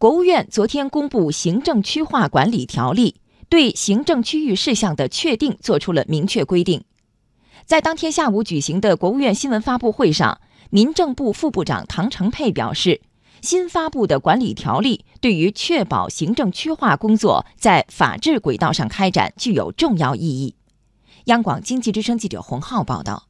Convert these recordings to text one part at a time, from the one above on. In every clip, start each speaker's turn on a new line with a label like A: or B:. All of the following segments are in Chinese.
A: 国务院昨天公布《行政区划管理条例》，对行政区域事项的确定作出了明确规定。在当天下午举行的国务院新闻发布会上，民政部副部长唐成佩表示，新发布的管理条例对于确保行政区划工作在法治轨道上开展具有重要意义。央广经济之声记者洪浩报道。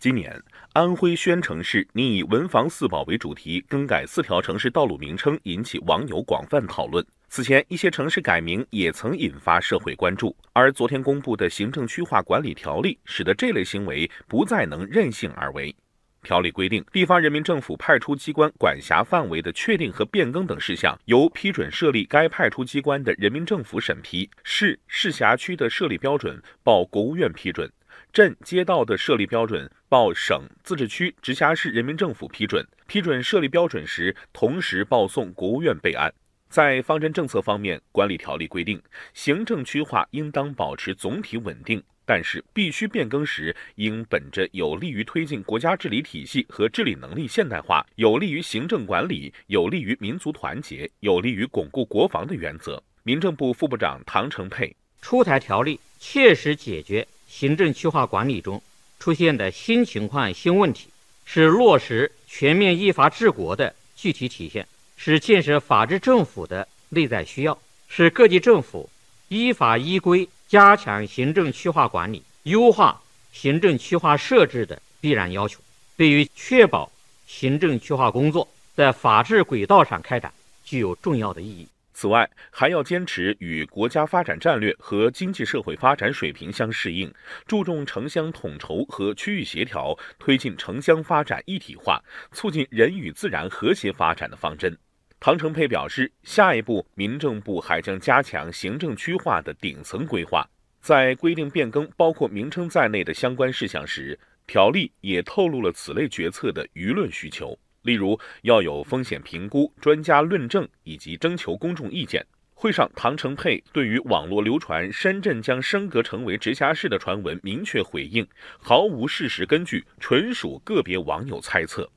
B: 今年，安徽宣城市拟以“文房四宝”为主题更改四条城市道路名称，引起网友广泛讨论。此前，一些城市改名也曾引发社会关注。而昨天公布的行政区划管理条例，使得这类行为不再能任性而为。条例规定，地方人民政府派出机关管辖范围的确定和变更等事项，由批准设立该派出机关的人民政府审批；市、市辖区的设立标准报国务院批准。镇街道的设立标准报省、自治区、直辖市人民政府批准，批准设立标准时，同时报送国务院备案。在方针政策方面，管理条例规定，行政区划应当保持总体稳定，但是必须变更时，应本着有利于推进国家治理体系和治理能力现代化、有利于行政管理、有利于民族团结、有利于巩固国防的原则。民政部副部长唐成佩
C: 出台条例，切实解决。行政区划管理中出现的新情况、新问题，是落实全面依法治国的具体体现，是建设法治政府的内在需要，是各级政府依法依规加强行政区划管理、优化行政区划设置的必然要求。对于确保行政区划工作在法治轨道上开展，具有重要的意义。
B: 此外，还要坚持与国家发展战略和经济社会发展水平相适应，注重城乡统筹和区域协调，推进城乡发展一体化，促进人与自然和谐发展的方针。唐承佩表示，下一步，民政部还将加强行政区划的顶层规划，在规定变更包括名称在内的相关事项时，条例也透露了此类决策的舆论需求。例如，要有风险评估、专家论证以及征求公众意见。会上，唐承佩对于网络流传深圳将升格成为直辖市的传闻明确回应，毫无事实根据，纯属个别网友猜测。